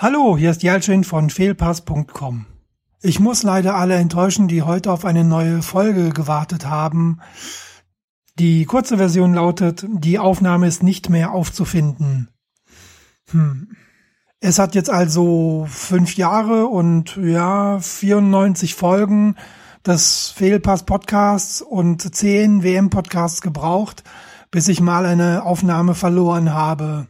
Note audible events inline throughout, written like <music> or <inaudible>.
Hallo, hier ist Jalcin von Fehlpass.com. Ich muss leider alle enttäuschen, die heute auf eine neue Folge gewartet haben. Die kurze Version lautet, die Aufnahme ist nicht mehr aufzufinden. Hm. Es hat jetzt also fünf Jahre und ja, 94 Folgen des Fehlpass Podcasts und zehn WM Podcasts gebraucht, bis ich mal eine Aufnahme verloren habe.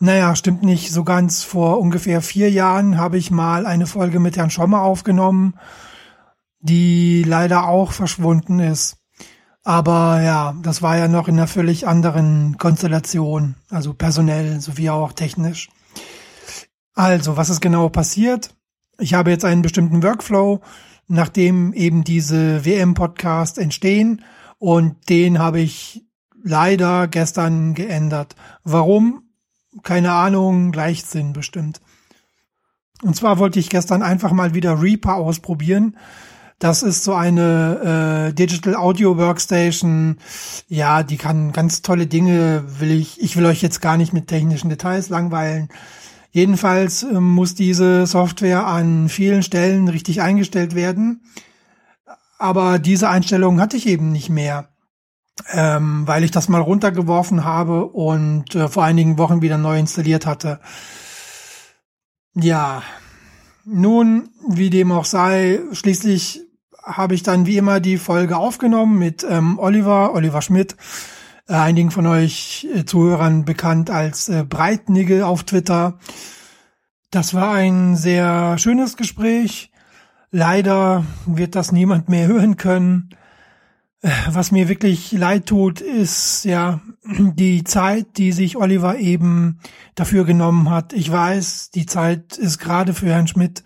Naja, stimmt nicht so ganz. Vor ungefähr vier Jahren habe ich mal eine Folge mit Herrn Schommer aufgenommen, die leider auch verschwunden ist. Aber ja, das war ja noch in einer völlig anderen Konstellation, also personell sowie auch technisch. Also, was ist genau passiert? Ich habe jetzt einen bestimmten Workflow, nachdem eben diese WM-Podcasts entstehen und den habe ich leider gestern geändert. Warum? Keine Ahnung, Leichtsinn bestimmt. Und zwar wollte ich gestern einfach mal wieder Reaper ausprobieren. Das ist so eine äh, Digital Audio Workstation. Ja, die kann ganz tolle Dinge. Will ich, ich will euch jetzt gar nicht mit technischen Details langweilen. Jedenfalls äh, muss diese Software an vielen Stellen richtig eingestellt werden. Aber diese Einstellungen hatte ich eben nicht mehr ähm, weil ich das mal runtergeworfen habe und äh, vor einigen Wochen wieder neu installiert hatte. Ja, nun, wie dem auch sei, schließlich habe ich dann wie immer die Folge aufgenommen mit ähm, Oliver, Oliver Schmidt, äh, einigen von euch äh, Zuhörern bekannt als äh, Breitnigel auf Twitter. Das war ein sehr schönes Gespräch. Leider wird das niemand mehr <laughs> hören können. Was mir wirklich leid tut, ist ja die Zeit, die sich Oliver eben dafür genommen hat. Ich weiß, die Zeit ist gerade für Herrn Schmidt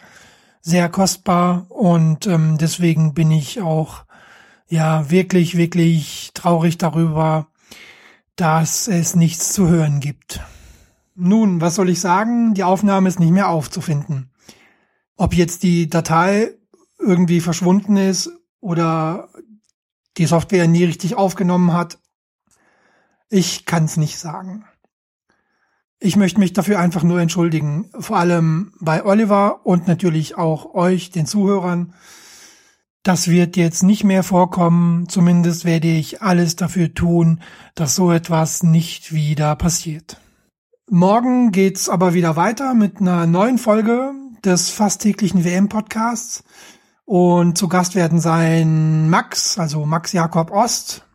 sehr kostbar und ähm, deswegen bin ich auch ja wirklich, wirklich traurig darüber, dass es nichts zu hören gibt. Nun, was soll ich sagen? Die Aufnahme ist nicht mehr aufzufinden. Ob jetzt die Datei irgendwie verschwunden ist oder die Software nie richtig aufgenommen hat. Ich kann es nicht sagen. Ich möchte mich dafür einfach nur entschuldigen, vor allem bei Oliver und natürlich auch euch, den Zuhörern. Das wird jetzt nicht mehr vorkommen, zumindest werde ich alles dafür tun, dass so etwas nicht wieder passiert. Morgen geht's aber wieder weiter mit einer neuen Folge des fast täglichen WM-Podcasts. Und zu Gast werden sein Max, also Max Jakob Ost,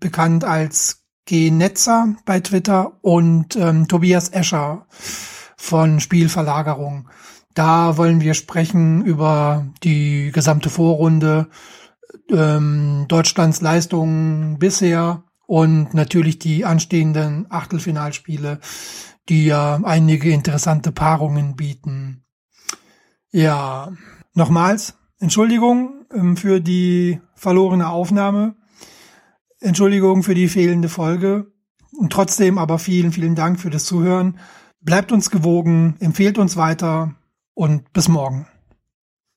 bekannt als G-Netzer bei Twitter und ähm, Tobias Escher von Spielverlagerung. Da wollen wir sprechen über die gesamte Vorrunde, ähm, Deutschlands Leistungen bisher und natürlich die anstehenden Achtelfinalspiele, die ja einige interessante Paarungen bieten. Ja, nochmals, Entschuldigung ähm, für die verlorene Aufnahme. Entschuldigung für die fehlende Folge. Und trotzdem aber vielen, vielen Dank für das Zuhören. Bleibt uns gewogen, empfehlt uns weiter und bis morgen.